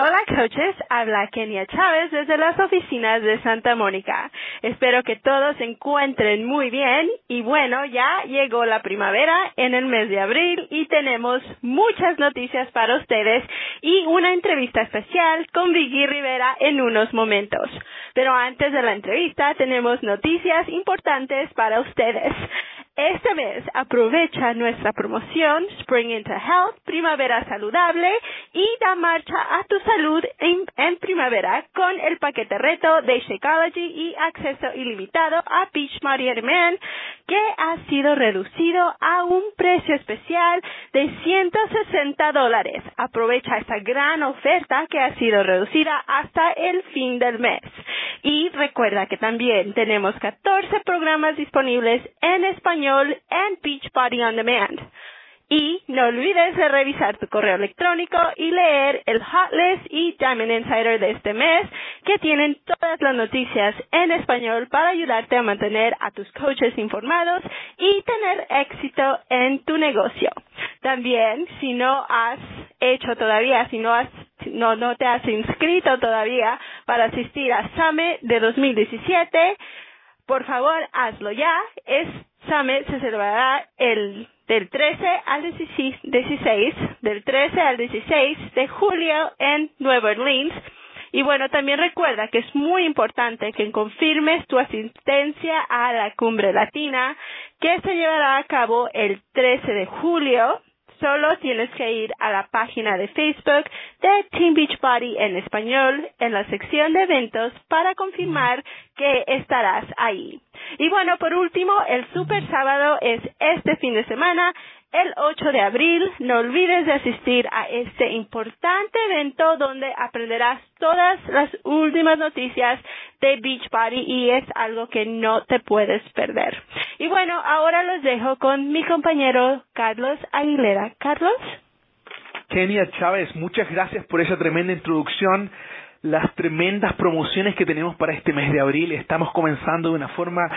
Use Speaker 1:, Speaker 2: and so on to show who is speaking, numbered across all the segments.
Speaker 1: Hola coaches, habla Kenia Chávez desde las oficinas de Santa Mónica. Espero que todos se encuentren muy bien y bueno, ya llegó la primavera en el mes de abril y tenemos muchas noticias para ustedes y una entrevista especial con Vicky Rivera en unos momentos. Pero antes de la entrevista tenemos noticias importantes para ustedes. Este mes aprovecha nuestra promoción Spring into Health, Primavera Saludable y da marcha a tu salud en, primavera con el paquete reto de Shakeology y acceso ilimitado a Beach Body Man que ha sido reducido a un precio especial de 160 dólares. Aprovecha esta gran oferta que ha sido reducida hasta el fin del mes. Y recuerda que también tenemos 14 programas disponibles en español en Beachbody On Demand. Y no olvides de revisar tu correo electrónico y leer el Hot List y Diamond Insider de este mes, que tienen todas las noticias en español para ayudarte a mantener a tus coaches informados y tener éxito en tu negocio. También, si no has hecho todavía, si no has no, no te has inscrito todavía para asistir a SAME de 2017, por favor hazlo ya. Es SAME se celebrará el del 13 al 16, del 13 al 16 de julio en Nueva Orleans. Y bueno, también recuerda que es muy importante que confirmes tu asistencia a la cumbre latina que se llevará a cabo el 13 de julio Solo tienes que ir a la página de Facebook de Team Beachbody en español en la sección de eventos para confirmar que estarás ahí. Y bueno, por último, el super sábado es este fin de semana el 8 de abril. No olvides de asistir a este importante evento donde aprenderás todas las últimas noticias de Beachbody y es algo que no te puedes perder. Y bueno, ahora los dejo con mi compañero Carlos Aguilera. Carlos.
Speaker 2: Kenia Chávez, muchas gracias por esa tremenda introducción las tremendas promociones que tenemos para este mes de abril. Estamos comenzando de una forma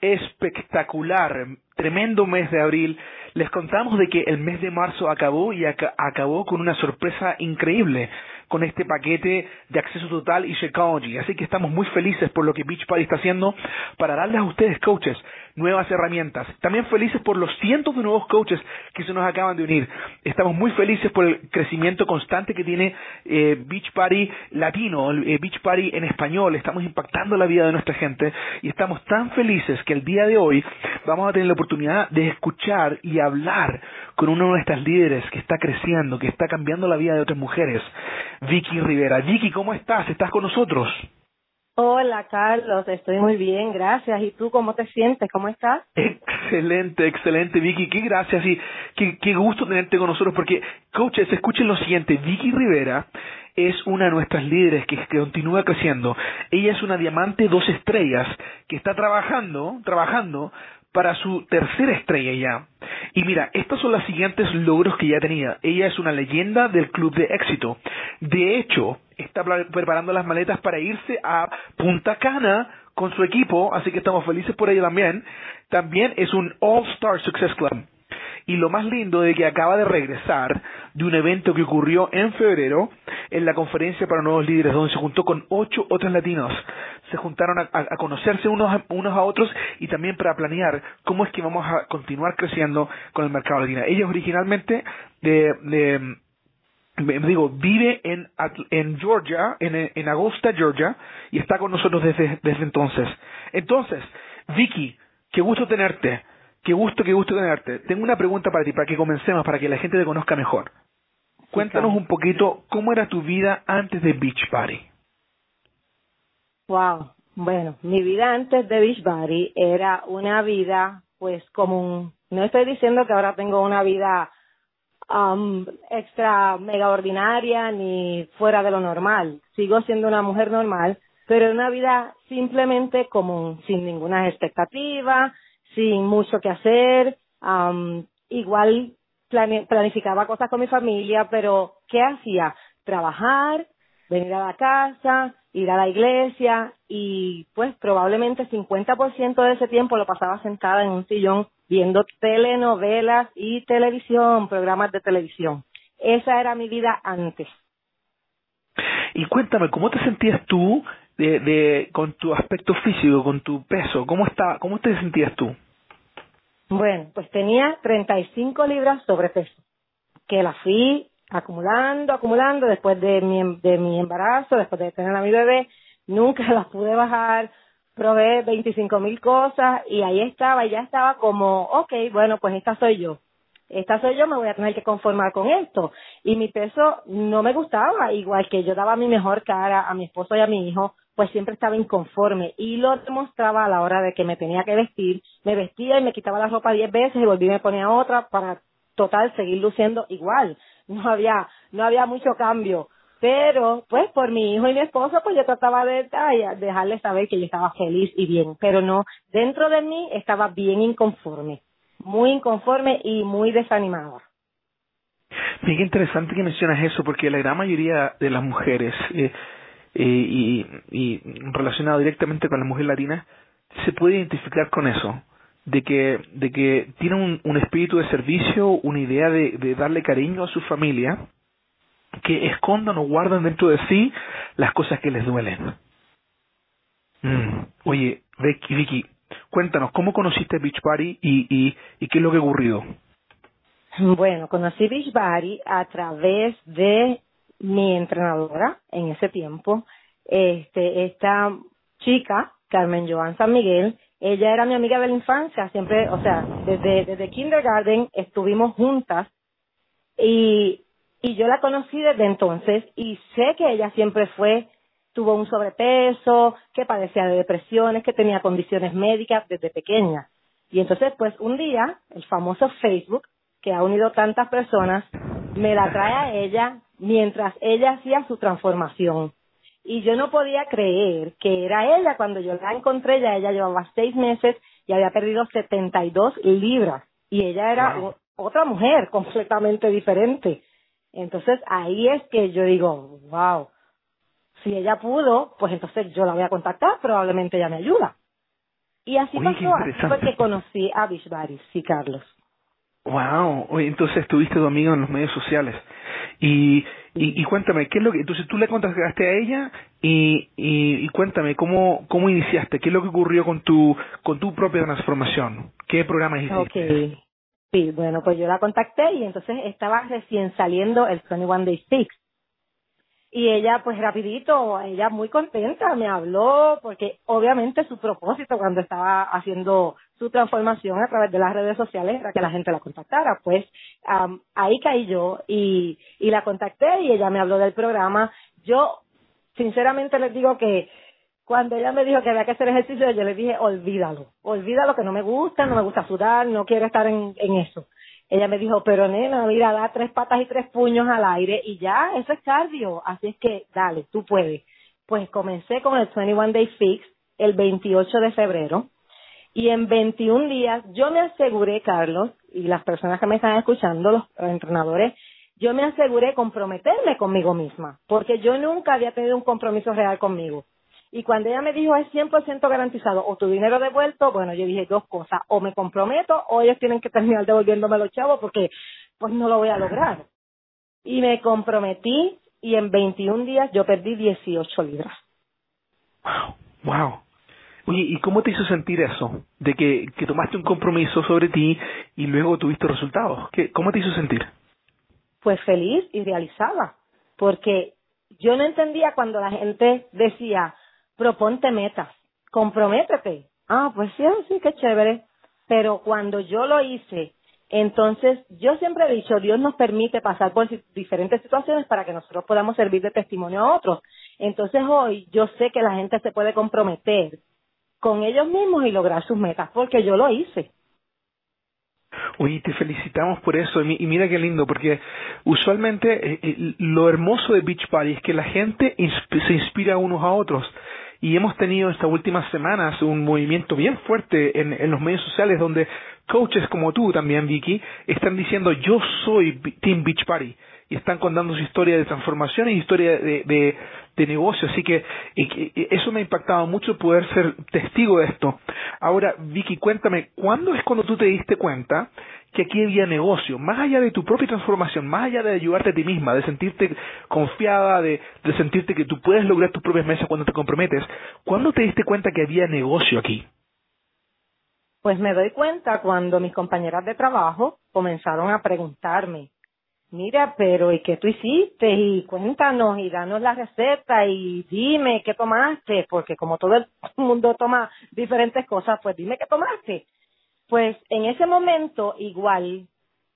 Speaker 2: espectacular. Tremendo mes de abril. Les contamos de que el mes de marzo acabó y acabó con una sorpresa increíble con este paquete de acceso total y Shakeology. Así que estamos muy felices por lo que Beachbody está haciendo para darles a ustedes, coaches, nuevas herramientas. También felices por los cientos de nuevos coaches que se nos acaban de unir. Estamos muy felices por el crecimiento constante que tiene eh, Beachbody latino, eh, Beachbody en español. Estamos impactando la vida de nuestra gente y estamos tan felices que el día de hoy vamos a tener la oportunidad de escuchar y hablar con uno de nuestras líderes que está creciendo, que está cambiando la vida de otras mujeres, Vicky Rivera. Vicky, ¿cómo estás? ¿Estás con nosotros?
Speaker 3: Hola Carlos, estoy muy bien, gracias. ¿Y tú cómo te sientes? ¿Cómo estás?
Speaker 2: Excelente, excelente Vicky, qué gracias y qué, qué gusto tenerte con nosotros porque, coaches, escuchen lo siguiente, Vicky Rivera es una de nuestras líderes que, que, continúa creciendo. Ella es una diamante dos estrellas que está trabajando, trabajando para su tercera estrella ya. Y mira, estos son los siguientes logros que ya tenía. Ella es una leyenda del club de éxito. De hecho, está preparando las maletas para irse a Punta Cana con su equipo, así que estamos felices por ella también. También es un All Star Success Club. Y lo más lindo de que acaba de regresar de un evento que ocurrió en febrero en la conferencia para nuevos líderes, donde se juntó con ocho otros latinos. Se juntaron a, conocerse unos a, unos a otros y también para planear cómo es que vamos a continuar creciendo con el mercado latino. Ella originalmente de, de digo, vive en, en Georgia, en, en Augusta, Georgia, y está con nosotros desde, desde entonces. Entonces, Vicky, qué gusto tenerte. Qué gusto, qué gusto tenerte. Tengo una pregunta para ti, para que comencemos, para que la gente te conozca mejor. Cuéntanos un poquito cómo era tu vida antes de Beach Party.
Speaker 3: Wow. Bueno, mi vida antes de Beach Party era una vida, pues, común. No estoy diciendo que ahora tengo una vida um, extra mega ordinaria ni fuera de lo normal. Sigo siendo una mujer normal, pero una vida simplemente común, sin ninguna expectativa, sin mucho que hacer, igual planificaba cosas con mi familia, pero ¿qué hacía? Trabajar, venir a la casa, ir a la iglesia y pues probablemente 50% de ese tiempo lo pasaba sentada en un sillón viendo telenovelas y televisión, programas de televisión. Esa era mi vida antes.
Speaker 2: Y cuéntame, ¿cómo te sentías tú de, de con tu aspecto físico, con tu peso? ¿Cómo está, cómo te sentías tú?
Speaker 3: Bueno, pues tenía 35 libras sobrepeso, que la fui acumulando, acumulando después de mi, de mi embarazo, después de tener a mi bebé, nunca las pude bajar, probé 25 mil cosas y ahí estaba, y ya estaba como, ok, bueno, pues esta soy yo. Esta soy yo, me voy a tener que conformar con esto. Y mi peso no me gustaba, igual que yo daba mi mejor cara a mi esposo y a mi hijo, pues siempre estaba inconforme y lo demostraba a la hora de que me tenía que vestir. Me vestía y me quitaba la ropa diez veces y volví y me ponía otra para total seguir luciendo igual. No había, no había mucho cambio. Pero, pues, por mi hijo y mi esposo, pues yo trataba de dejarles saber que yo estaba feliz y bien. Pero no, dentro de mí estaba bien inconforme. Muy inconforme y muy desanimada.
Speaker 2: Bien interesante que mencionas eso, porque la gran mayoría de las mujeres, eh, eh, y, y relacionado directamente con la mujer latina, se puede identificar con eso, de que, de que tiene un, un espíritu de servicio, una idea de, de darle cariño a su familia, que escondan o guardan dentro de sí las cosas que les duelen. Mm. Oye, Vicky, Vicky, cuéntanos, ¿cómo conociste Beach Party y, y, y qué es lo que ha ocurrido?
Speaker 3: Bueno, conocí Beach Party a través de mi entrenadora en ese tiempo, este, esta chica, Carmen Joan San Miguel, ella era mi amiga de la infancia, siempre, o sea, desde, desde kindergarten estuvimos juntas y, y yo la conocí desde entonces y sé que ella siempre fue, tuvo un sobrepeso, que padecía de depresiones, que tenía condiciones médicas desde pequeña. Y entonces, pues un día, el famoso Facebook, que ha unido tantas personas, me la trae a ella mientras ella hacía su transformación. Y yo no podía creer que era ella cuando yo la encontré, ya ella llevaba seis meses y había perdido 72 libras. Y ella era otra mujer completamente diferente. Entonces ahí es que yo digo, wow, si ella pudo, pues entonces yo la voy a contactar, probablemente ella me ayuda. Y así pasó, así fue que conocí a Bishbari, sí, Carlos.
Speaker 2: Wow, oye, entonces tuviste tu amigo en los medios sociales. Y, y, y, cuéntame, ¿qué es lo que, entonces tú le contactaste a ella y, y, y, cuéntame, ¿cómo, ¿cómo iniciaste? ¿Qué es lo que ocurrió con tu, con tu propia transformación? ¿Qué programa hiciste?
Speaker 3: Okay. Sí, bueno, pues yo la contacté y entonces estaba recién saliendo el 21 Day Fix y ella pues rapidito, ella muy contenta, me habló porque obviamente su propósito cuando estaba haciendo su transformación a través de las redes sociales era que la gente la contactara, pues ahí caí yo y, y la contacté y ella me habló del programa. Yo sinceramente les digo que cuando ella me dijo que había que hacer ejercicio, yo le dije, olvídalo, olvídalo que no me gusta, no me gusta sudar, no quiero estar en, en eso. Ella me dijo, pero nena, mira, da tres patas y tres puños al aire y ya, eso es cardio. Así es que, dale, tú puedes. Pues comencé con el 21 Day Fix el 28 de febrero y en 21 días yo me aseguré, Carlos, y las personas que me están escuchando, los entrenadores, yo me aseguré comprometerme conmigo misma, porque yo nunca había tenido un compromiso real conmigo. Y cuando ella me dijo es 100% garantizado o tu dinero devuelto, bueno, yo dije dos cosas, o me comprometo o ellos tienen que terminar devolviéndome los chavos porque pues no lo voy a lograr. Y me comprometí y en 21 días yo perdí 18 libras.
Speaker 2: Wow, wow. Oye, ¿y cómo te hizo sentir eso? De que, que tomaste un compromiso sobre ti y luego tuviste resultados. ¿Qué, ¿Cómo te hizo sentir?
Speaker 3: Pues feliz y realizada, porque yo no entendía cuando la gente decía, proponte metas, comprométete. Ah, pues sí, sí, qué chévere. Pero cuando yo lo hice, entonces yo siempre he dicho, Dios nos permite pasar por diferentes situaciones para que nosotros podamos servir de testimonio a otros. Entonces hoy yo sé que la gente se puede comprometer con ellos mismos y lograr sus metas, porque yo lo hice.
Speaker 2: Oye, te felicitamos por eso y mira qué lindo, porque usualmente eh, eh, lo hermoso de Beach Party es que la gente se inspira unos a otros y hemos tenido estas últimas semanas un movimiento bien fuerte en, en los medios sociales donde coaches como tú también, Vicky, están diciendo yo soy Team Beach Party y están contando su historia de transformación y historia de, de, de negocio. Así que eso me ha impactado mucho poder ser testigo de esto. Ahora, Vicky, cuéntame, ¿cuándo es cuando tú te diste cuenta que aquí había negocio? Más allá de tu propia transformación, más allá de ayudarte a ti misma, de sentirte confiada, de, de sentirte que tú puedes lograr tus propias mesas cuando te comprometes, ¿cuándo te diste cuenta que había negocio aquí?
Speaker 3: Pues me doy cuenta cuando mis compañeras de trabajo comenzaron a preguntarme, mira, pero ¿y qué tú hiciste? Y cuéntanos y danos la receta y dime qué tomaste, porque como todo el mundo toma diferentes cosas, pues dime qué tomaste. Pues en ese momento igual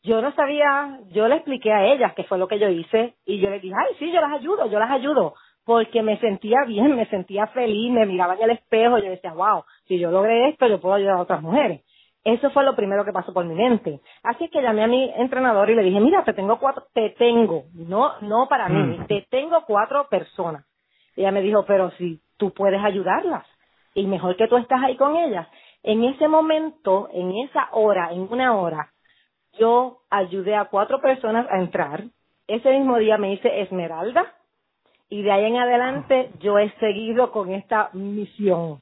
Speaker 3: yo no sabía, yo le expliqué a ellas qué fue lo que yo hice y yo les dije, ay, sí, yo las ayudo, yo las ayudo, porque me sentía bien, me sentía feliz, me miraba en el espejo y yo decía, wow, si yo logré esto, yo puedo ayudar a otras mujeres. Eso fue lo primero que pasó por mi mente. Así que llamé a mi entrenador y le dije, mira, te tengo cuatro, te tengo, no, no para mí, mm. te tengo cuatro personas. Y ella me dijo, pero si tú puedes ayudarlas y mejor que tú estás ahí con ellas. En ese momento, en esa hora, en una hora, yo ayudé a cuatro personas a entrar. Ese mismo día me hice Esmeralda y de ahí en adelante yo he seguido con esta misión.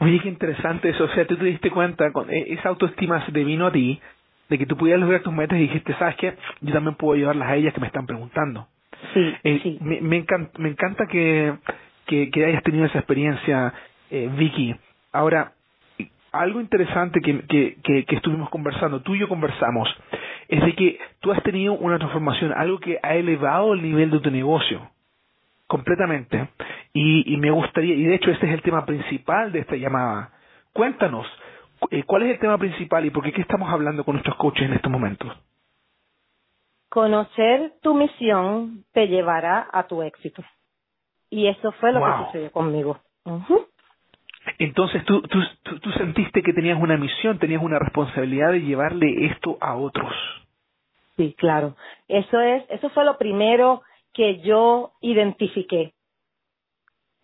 Speaker 2: Oye, qué interesante eso. O sea, tú te diste cuenta, con e, esa autoestima se te vino a ti, de que tú pudieras lograr tus metas y dijiste, ¿sabes qué? Yo también puedo ayudarlas a ellas que me están preguntando.
Speaker 3: Sí, eh, sí.
Speaker 2: Me, me, encanta, me encanta que, que, que hayas tenido esa experiencia, eh, Vicky. Ahora, algo interesante que, que, que, que, estuvimos conversando, tú y yo conversamos, es de que tú has tenido una transformación, algo que ha elevado el nivel de tu negocio completamente. Y, y, me gustaría, y de hecho este es el tema principal de esta llamada. Cuéntanos, eh, ¿cuál es el tema principal y por qué, qué estamos hablando con nuestros coaches en estos momentos?
Speaker 3: Conocer tu misión te llevará a tu éxito. Y eso fue lo que sucedió conmigo.
Speaker 2: Entonces tú, tú, tú, tú sentiste que tenías una misión, tenías una responsabilidad de llevarle esto a otros.
Speaker 3: Sí, claro. Eso es, eso fue lo primero que yo identifiqué.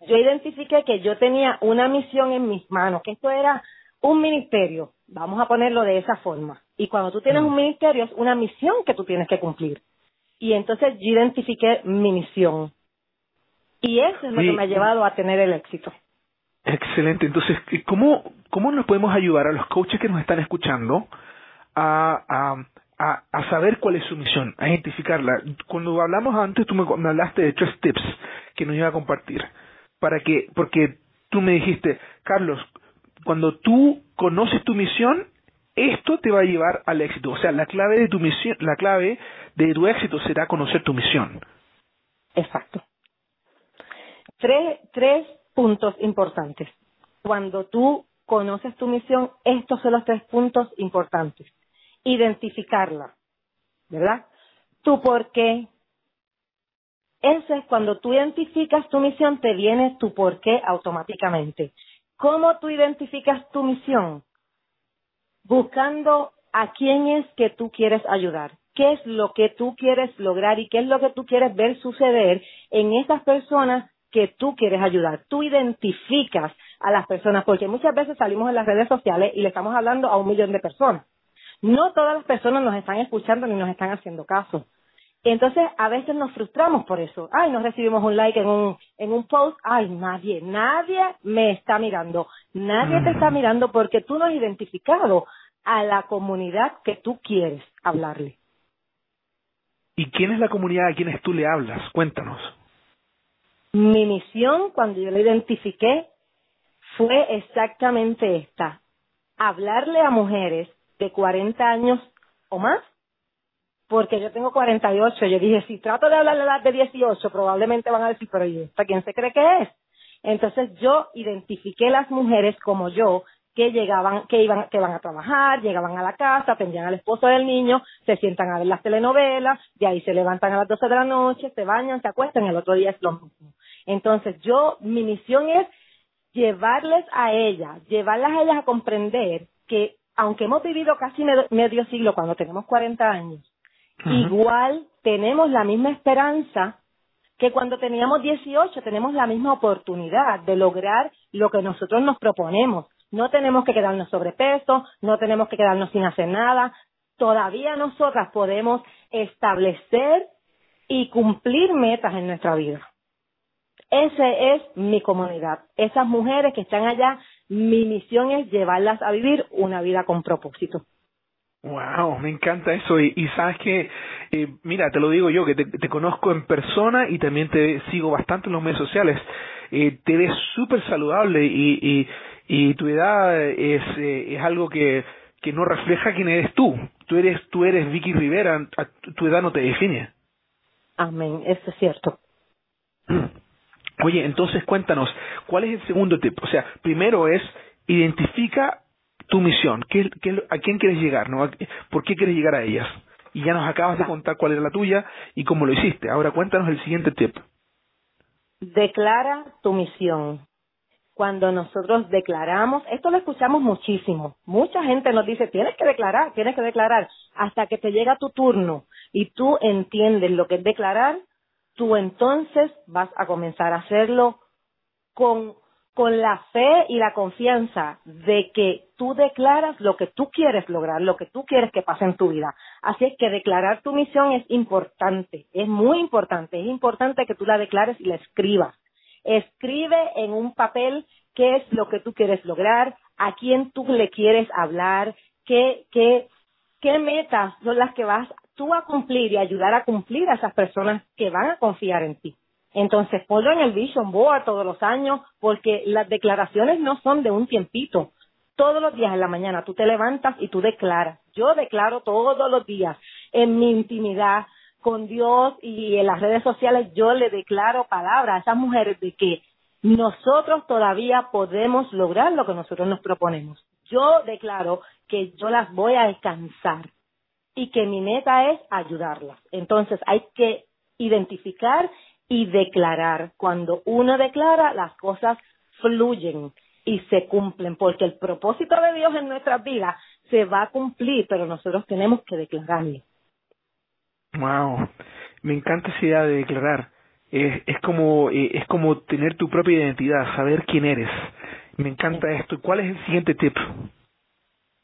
Speaker 3: Yo identifiqué que yo tenía una misión en mis manos, que esto era un ministerio, vamos a ponerlo de esa forma. Y cuando tú tienes mm. un ministerio es una misión que tú tienes que cumplir. Y entonces yo identifiqué mi misión. Y eso es lo que me ha llevado a tener el éxito.
Speaker 2: Excelente. Entonces, ¿cómo, cómo nos podemos ayudar a los coaches que nos están escuchando a, a, a, saber cuál es su misión, a identificarla? Cuando hablamos antes, tú me, me hablaste de tres tips que nos iba a compartir. Para que, porque tú me dijiste, Carlos, cuando tú conoces tu misión, esto te va a llevar al éxito. O sea, la clave de tu misión, la clave de tu éxito será conocer tu misión.
Speaker 3: Exacto. Tres, tres puntos importantes. Cuando tú conoces tu misión, estos son los tres puntos importantes. Identificarla, ¿verdad? Tu por qué. Eso es cuando tú identificas tu misión, te viene tu por qué automáticamente. ¿Cómo tú identificas tu misión? Buscando a quién es que tú quieres ayudar, qué es lo que tú quieres lograr y qué es lo que tú quieres ver suceder en esas personas que tú quieres ayudar. Tú identificas a las personas, porque muchas veces salimos en las redes sociales y le estamos hablando a un millón de personas. No todas las personas nos están escuchando ni nos están haciendo caso. Entonces, a veces nos frustramos por eso. Ay, no recibimos un like en un, en un post. Ay, nadie, nadie me está mirando. Nadie te está mirando porque tú no has identificado a la comunidad que tú quieres hablarle.
Speaker 2: ¿Y quién es la comunidad a quienes tú le hablas? Cuéntanos.
Speaker 3: Mi misión, cuando yo la identifiqué, fue exactamente esta. Hablarle a mujeres de 40 años o más, porque yo tengo 48. Yo dije, si trato de hablar la edad de 18, probablemente van a decir, pero ¿y esta quién se cree que es? Entonces yo identifiqué las mujeres como yo que llegaban, que iban, que van a trabajar, llegaban a la casa, atendían al esposo del niño, se sientan a ver las telenovelas, de ahí se levantan a las 12 de la noche, se bañan, se acuestan, el otro día es lo mismo. Entonces yo, mi misión es llevarles a ellas, llevarlas a ellas a comprender que aunque hemos vivido casi medio siglo cuando tenemos 40 años, igual tenemos la misma esperanza que cuando teníamos 18 tenemos la misma oportunidad de lograr lo que nosotros nos proponemos. No tenemos que quedarnos sobrepeso, no tenemos que quedarnos sin hacer nada. Todavía nosotras podemos establecer y cumplir metas en nuestra vida. Ese es mi comunidad. Esas mujeres que están allá, mi misión es llevarlas a vivir una vida con propósito.
Speaker 2: Wow, me encanta eso. Y, sabes que, eh, mira, te lo digo yo, que te, conozco en persona y también te sigo bastante en los medios sociales. Eh, te ves súper saludable y, y, y, tu edad es, eh, es algo que, que no refleja quién eres tú. Tú eres, tú eres Vicky Rivera, tu edad no te define.
Speaker 3: Amén, eso es cierto.
Speaker 2: Oye, entonces cuéntanos, ¿cuál es el segundo tip? O sea, primero es identifica tu misión, ¿Qué, qué, a quién quieres llegar, ¿no? ¿Por qué quieres llegar a ellas? Y ya nos acabas de contar cuál era la tuya y cómo lo hiciste. Ahora cuéntanos el siguiente tip.
Speaker 3: Declara tu misión. Cuando nosotros declaramos, esto lo escuchamos muchísimo. Mucha gente nos dice, tienes que declarar, tienes que declarar. Hasta que te llega tu turno y tú entiendes lo que es declarar, tú entonces vas a comenzar a hacerlo con con la fe y la confianza de que tú declaras lo que tú quieres lograr, lo que tú quieres que pase en tu vida. Así es que declarar tu misión es importante, es muy importante, es importante que tú la declares y la escribas. Escribe en un papel qué es lo que tú quieres lograr, a quién tú le quieres hablar, qué, qué, qué metas son las que vas tú a cumplir y ayudar a cumplir a esas personas que van a confiar en ti. Entonces, ponlo en el Vision Board todos los años, porque las declaraciones no son de un tiempito. Todos los días en la mañana tú te levantas y tú declaras. Yo declaro todos los días en mi intimidad con Dios y en las redes sociales, yo le declaro palabras a esas mujeres de que nosotros todavía podemos lograr lo que nosotros nos proponemos. Yo declaro que yo las voy a alcanzar y que mi meta es ayudarlas. Entonces hay que identificar y declarar. Cuando uno declara, las cosas fluyen y se cumplen, porque el propósito de Dios en nuestras vidas se va a cumplir, pero nosotros tenemos que declararlo.
Speaker 2: Wow, me encanta esa idea de declarar. Es, es como eh, es como tener tu propia identidad, saber quién eres. Me encanta esto. ¿Cuál es el siguiente tip?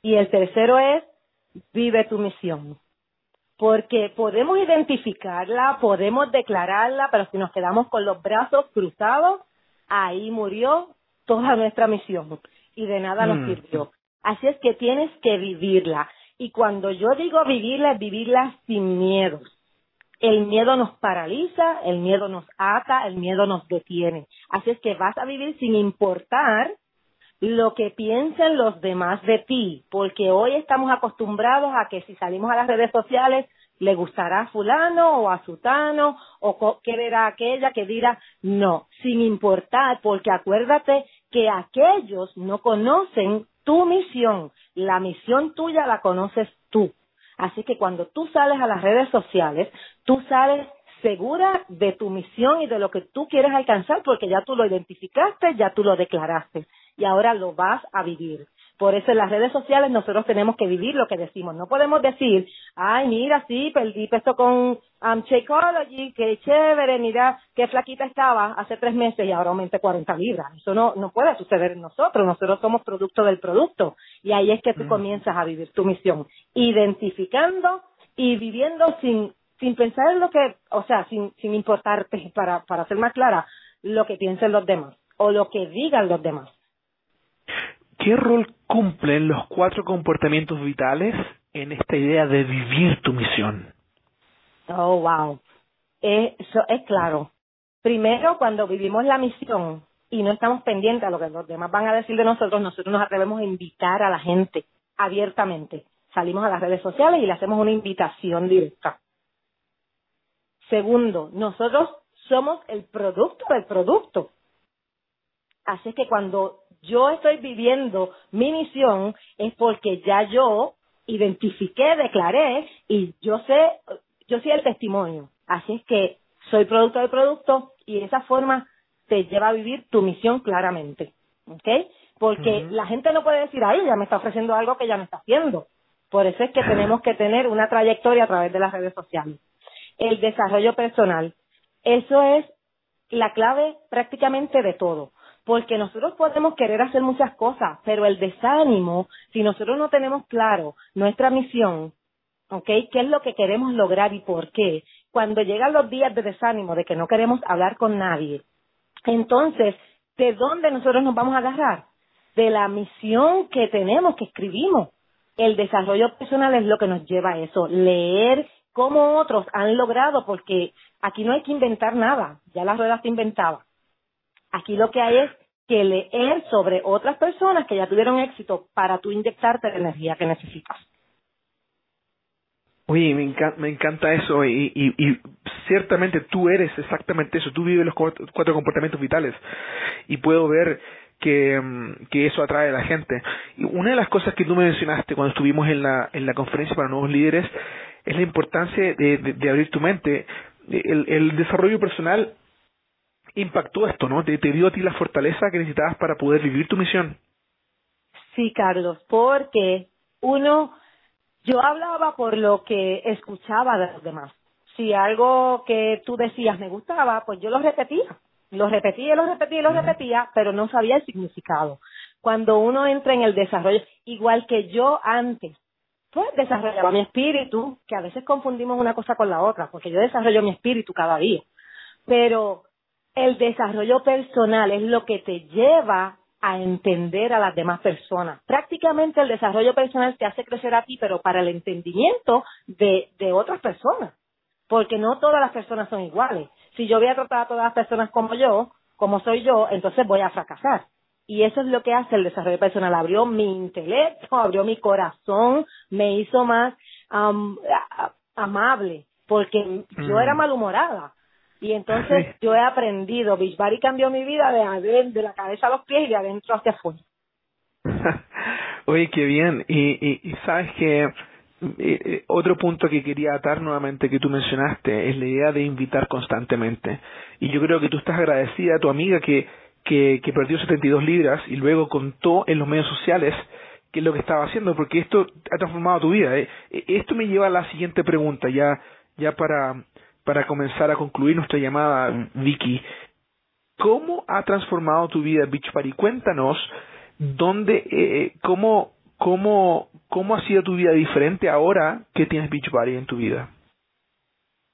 Speaker 3: Y el tercero es vive tu misión porque podemos identificarla, podemos declararla, pero si nos quedamos con los brazos cruzados, ahí murió toda nuestra misión y de nada nos mm. sirvió. Así es que tienes que vivirla. Y cuando yo digo vivirla, es vivirla sin miedo. El miedo nos paraliza, el miedo nos ata, el miedo nos detiene. Así es que vas a vivir sin importar lo que piensen los demás de ti, porque hoy estamos acostumbrados a que si salimos a las redes sociales le gustará a fulano o a sutano o qué verá aquella que dirá no, sin importar, porque acuérdate que aquellos no conocen tu misión, la misión tuya la conoces tú. Así que cuando tú sales a las redes sociales, tú sales segura de tu misión y de lo que tú quieres alcanzar porque ya tú lo identificaste, ya tú lo declaraste y ahora lo vas a vivir. Por eso en las redes sociales nosotros tenemos que vivir lo que decimos. No podemos decir, ay, mira, sí, perdí peso con um, Shakeology, qué chévere, mira qué flaquita estaba hace tres meses y ahora aumenté 40 libras. Eso no, no puede suceder en nosotros. Nosotros somos producto del producto. Y ahí es que tú mm. comienzas a vivir tu misión. Identificando y viviendo sin, sin pensar en lo que, o sea, sin, sin importarte, para, para ser más clara, lo que piensen los demás o lo que digan los demás.
Speaker 2: ¿Qué rol cumplen los cuatro comportamientos vitales en esta idea de vivir tu misión?
Speaker 3: Oh, wow. Eso es claro. Primero, cuando vivimos la misión y no estamos pendientes a lo que los demás van a decir de nosotros, nosotros nos atrevemos a invitar a la gente abiertamente. Salimos a las redes sociales y le hacemos una invitación directa. Segundo, nosotros somos el producto del producto. Así que cuando yo estoy viviendo mi misión es porque ya yo identifiqué, declaré y yo sé, yo soy el testimonio. Así es que soy producto del producto y de esa forma te lleva a vivir tu misión claramente. ¿Ok? Porque la gente no puede decir, ay, ya me está ofreciendo algo que ya me está haciendo. Por eso es que tenemos que tener una trayectoria a través de las redes sociales. El desarrollo personal. Eso es la clave prácticamente de todo porque nosotros podemos querer hacer muchas cosas, pero el desánimo, si nosotros no tenemos claro nuestra misión, ¿ok? ¿Qué es lo que queremos lograr y por qué? Cuando llegan los días de desánimo, de que no queremos hablar con nadie, entonces, ¿de dónde nosotros nos vamos a agarrar? De la misión que tenemos, que escribimos. El desarrollo personal es lo que nos lleva a eso, leer cómo otros han logrado, porque aquí no hay que inventar nada, ya la rueda se inventaba. Aquí lo que hay es que leer sobre otras personas que ya tuvieron éxito para tú inyectarte la energía que necesitas.
Speaker 2: Oye, me encanta, me encanta eso y, y, ciertamente tú eres exactamente eso, tú vives los cuatro, comportamientos vitales y puedo ver que, mm, que, eso atrae a la gente. Y una de las cosas que tú me mencionaste cuando estuvimos en la, en la conferencia para nuevos líderes es la importancia de, de, abrir tu mente. El, el, desarrollo personal impactó esto, ¿no? Te, te dio a ti la fortaleza que necesitabas para poder vivir tu misión.
Speaker 3: Sí, Carlos, porque uno yo hablaba por lo que escuchaba de los demás. Si algo que tú decías me gustaba, pues yo lo repetía. Lo repetía, lo repetía, lo repetía, pero no sabía el significado. Cuando uno entra en el desarrollo, igual que yo antes, pues desarrollaba mi espíritu, que a veces confundimos una cosa con la otra, porque yo desarrollo mi espíritu cada día. Pero el desarrollo personal es lo que te lleva a entender a las demás personas. Prácticamente el desarrollo personal te hace crecer a ti, pero para el entendimiento de, de otras personas. Porque no todas las personas son iguales. Si yo voy a tratar a todas las personas como yo, como soy yo, entonces voy a fracasar. Y eso es lo que hace el desarrollo personal. Abrió mi intelecto, abrió mi corazón, me hizo más amable, porque yo era mm. malhumorada y entonces yo he aprendido, Beachbody cambió mi vida de, de la cabeza a los pies y de adentro hacia afuera.
Speaker 2: Oye, qué bien. Y, y, y sabes que eh, eh, otro punto que quería atar nuevamente que tú mencionaste es la idea de invitar constantemente. Y yo creo que tú estás agradecida a tu amiga que, que, que perdió 72 libras y luego contó en los medios sociales qué es lo que estaba haciendo, porque esto ha transformado tu vida. ¿eh? E, esto me lleva a la siguiente pregunta, ya, ya para, para comenzar a concluir nuestra llamada, Vicky, ¿cómo ha transformado tu vida Beach Party? Cuéntanos dónde, eh, eh, cómo, cómo, cómo ha sido tu vida diferente ahora que tienes Beach Party en tu vida.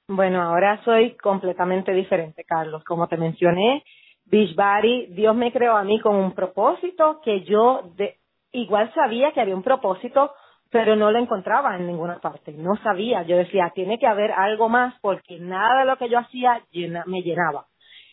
Speaker 3: Bueno, ahora soy completamente diferente, Carlos. Como te mencioné, Beachbody, Dios me creó a mí con un propósito que yo de, igual sabía que había un propósito pero no lo encontraba en ninguna parte, no sabía, yo decía, tiene que haber algo más porque nada de lo que yo hacía me llenaba.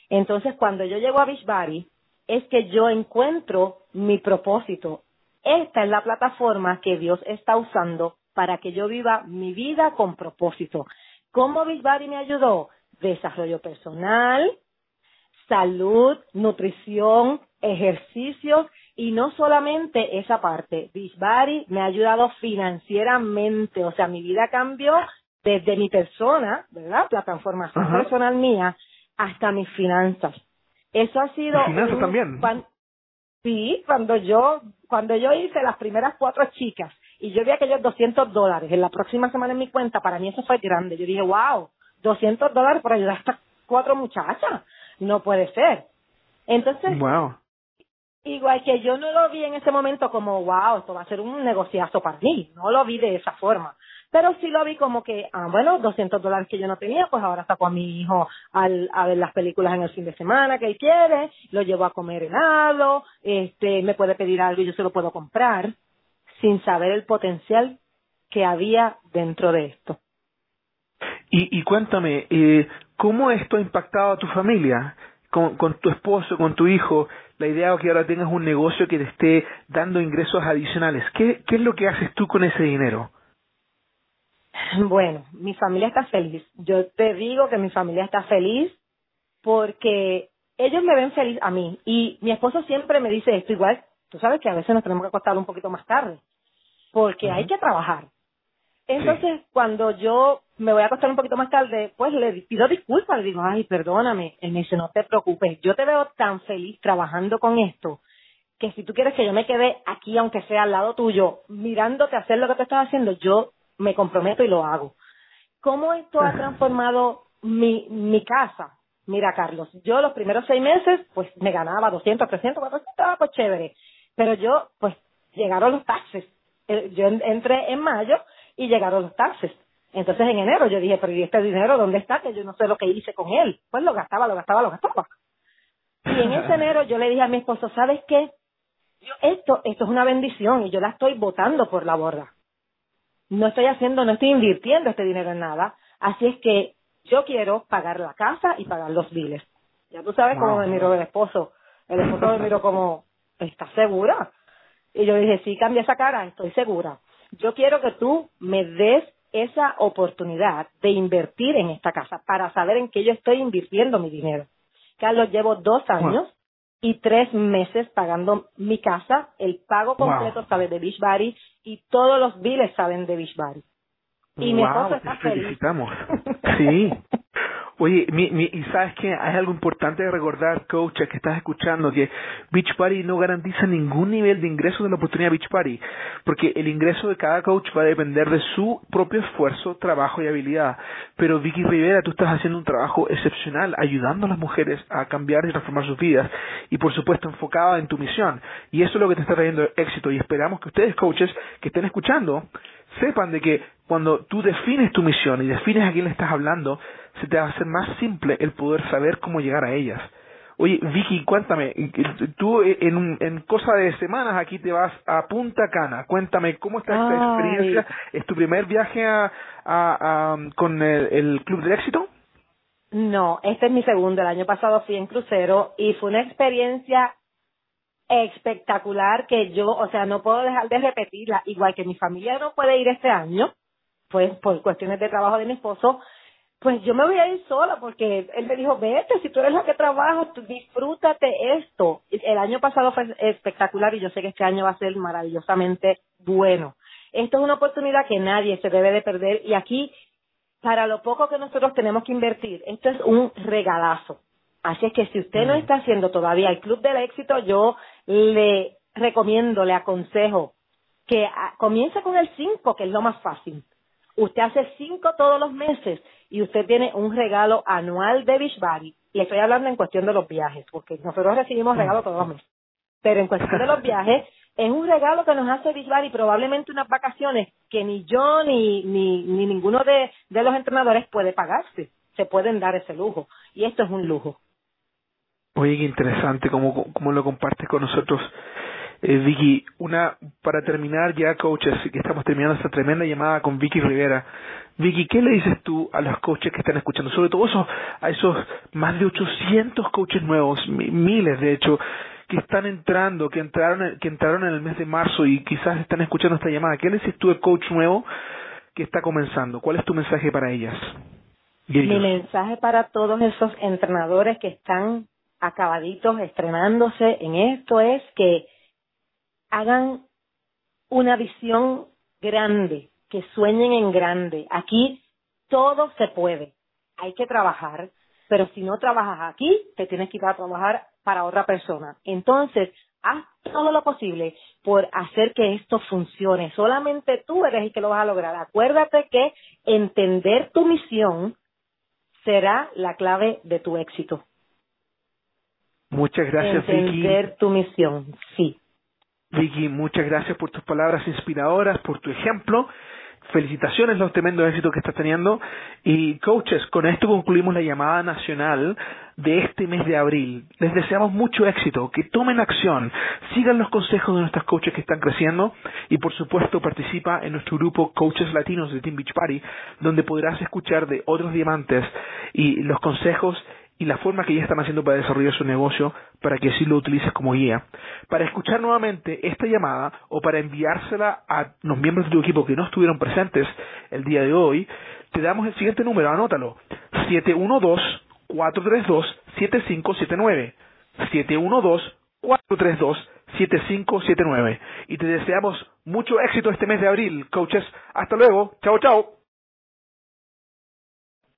Speaker 3: Entonces, cuando yo llego a Beachbody, es que yo encuentro mi propósito. Esta es la plataforma que Dios está usando para que yo viva mi vida con propósito. ¿Cómo Beachbody me ayudó? Desarrollo personal, salud, nutrición, ejercicios y no solamente esa parte, Beachbody me ha ayudado financieramente, o sea, mi vida cambió desde mi persona, ¿verdad? La transformación personal mía hasta mis finanzas. Eso ha sido...
Speaker 2: finanzas también?
Speaker 3: sí, cuando yo, cuando yo hice las primeras cuatro chicas y yo vi aquellos 200 dólares en la próxima semana en mi cuenta, para mí eso fue grande. Yo dije, wow, 200 dólares por ayudar a estas cuatro muchachas. No puede ser. Entonces,
Speaker 2: wow.
Speaker 3: Igual que yo no lo vi en ese momento como, wow, esto va a ser un negociazo para mí. No lo vi de esa forma. Pero sí lo vi como que, ah, bueno, 200 dólares que yo no tenía, pues ahora saco a mi hijo al, a ver las películas en el fin de semana que él quiere, lo llevo a comer helado, este, me puede pedir algo y yo se lo puedo comprar, sin saber el potencial que había dentro de esto.
Speaker 2: Y, y cuéntame, eh, ¿cómo esto ha impactado a tu familia? Con, con tu esposo, con tu hijo, la idea de que ahora tengas un negocio que te esté dando ingresos adicionales. ¿Qué, qué es lo que haces tú con ese dinero?
Speaker 3: Bueno, mi familia está feliz. Yo te digo que mi familia está feliz porque ellos me ven feliz a mí. Y mi esposo siempre me dice esto igual. Tú sabes que a veces nos tenemos que acostar un poquito más tarde porque hay que trabajar. Entonces, cuando yo me voy a acostar un poquito más tarde, pues le pido disculpas, le digo, ay, perdóname. Él me dice, no te preocupes, yo te veo tan feliz trabajando con esto, que si tú quieres que yo me quede aquí, aunque sea al lado tuyo, mirándote hacer lo que te estás haciendo, yo me comprometo y lo hago. ¿Cómo esto ha transformado mi, mi casa? Mira, Carlos, yo los primeros seis meses, pues me ganaba 200, 300, 400, pues chévere. Pero yo, pues, llegaron los taxes. Eh, yo entré en mayo y llegaron los taxes. Entonces en enero yo dije, pero ¿y este dinero dónde está? Que yo no sé lo que hice con él. Pues lo gastaba, lo gastaba, lo gastaba. Y en ese enero yo le dije a mi esposo, ¿sabes qué? esto, esto es una bendición y yo la estoy votando por la borda. No estoy haciendo, no estoy invirtiendo este dinero en nada. Así es que yo quiero pagar la casa y pagar los biles. Ya tú sabes cómo me miró el esposo. El esposo me miró como, ¿estás segura? Y yo dije, sí, cambia esa cara, estoy segura. Yo quiero que tú me des esa oportunidad de invertir en esta casa para saber en qué yo estoy invirtiendo mi dinero. Carlos, llevo dos años y tres meses pagando mi casa. El pago completo sabe de Beachbody y todos los biles saben de Beachbody. Y mi esposo está feliz.
Speaker 2: felicitamos. Sí. Oye, mi, mi, y sabes que hay algo importante de recordar, coach, que estás escuchando, que Beach Party no garantiza ningún nivel de ingreso de la oportunidad Beach Party, porque el ingreso de cada coach va a depender de su propio esfuerzo, trabajo y habilidad. Pero Vicky Rivera, tú estás haciendo un trabajo excepcional, ayudando a las mujeres a cambiar y transformar sus vidas, y por supuesto enfocada en tu misión. Y eso es lo que te está trayendo éxito, y esperamos que ustedes, coaches, que estén escuchando, sepan de que cuando tú defines tu misión y defines a quién le estás hablando, se te va a hacer más simple el poder saber cómo llegar a ellas. Oye, Vicky, cuéntame, tú en, en cosa de semanas aquí te vas a Punta Cana. Cuéntame, ¿cómo está esta experiencia? ¿Es tu primer viaje a, a, con el, el, Club del Éxito?
Speaker 3: No, este es mi segundo. El año pasado fui en crucero y fue una experiencia espectacular que yo, o sea, no puedo dejar de repetirla. Igual que mi familia no puede ir este año, pues por cuestiones de trabajo de mi esposo, pues yo me voy a ir sola porque él me dijo, vete, si tú eres la que trabaja, disfrútate esto. El año pasado fue espectacular y yo sé que este año va a ser maravillosamente bueno. Esto es una oportunidad que nadie se debe de perder y aquí, para lo poco que nosotros tenemos que invertir, esto es un regalazo. Así es que si usted no está haciendo todavía el Club del Éxito, yo le recomiendo, le aconsejo que comience con el 5, que es lo más fácil. Usted hace 5 todos los meses y usted tiene un regalo anual de Beachbody, y estoy hablando en cuestión de los viajes, porque nosotros recibimos regalos todos los meses, pero en cuestión de los viajes, es un regalo que nos hace Beachbody, probablemente unas vacaciones que ni yo ni, ni, ni ninguno de, de los entrenadores puede pagarse, se pueden dar ese lujo, y esto es un lujo.
Speaker 2: Oye, qué interesante cómo, cómo lo compartes con nosotros. Eh, Vicky, una para terminar ya, coaches, que estamos terminando esta tremenda llamada con Vicky Rivera. Vicky, ¿qué le dices tú a los coaches que están escuchando? Sobre todo esos, a esos más de 800 coaches nuevos, miles de hecho, que están entrando, que entraron, que entraron en el mes de marzo y quizás están escuchando esta llamada. ¿Qué le dices tú al coach nuevo que está comenzando? ¿Cuál es tu mensaje para ellas?
Speaker 3: Mi mensaje para todos esos entrenadores que están acabaditos estrenándose en esto es que hagan una visión grande, que sueñen en grande. Aquí todo se puede. Hay que trabajar, pero si no trabajas aquí, te tienes que ir a trabajar para otra persona. Entonces, haz todo lo posible por hacer que esto funcione. Solamente tú eres el que lo vas a lograr. Acuérdate que entender tu misión será la clave de tu éxito.
Speaker 2: Muchas gracias,
Speaker 3: Entender tu misión, sí.
Speaker 2: Vicky, muchas gracias por tus palabras inspiradoras, por tu ejemplo. Felicitaciones los tremendos éxitos que estás teniendo. Y coaches, con esto concluimos la llamada nacional de este mes de abril. Les deseamos mucho éxito, que tomen acción, sigan los consejos de nuestros coaches que están creciendo y por supuesto participa en nuestro grupo Coaches Latinos de Team Beach Party, donde podrás escuchar de otros diamantes y los consejos y la forma que ya están haciendo para desarrollar su negocio para que así lo utilices como guía. Para escuchar nuevamente esta llamada o para enviársela a los miembros de tu equipo que no estuvieron presentes el día de hoy, te damos el siguiente número, anótalo, 712-432-7579. 712-432-7579. Y te deseamos mucho éxito este mes de abril, coaches. Hasta luego. Chao, chao.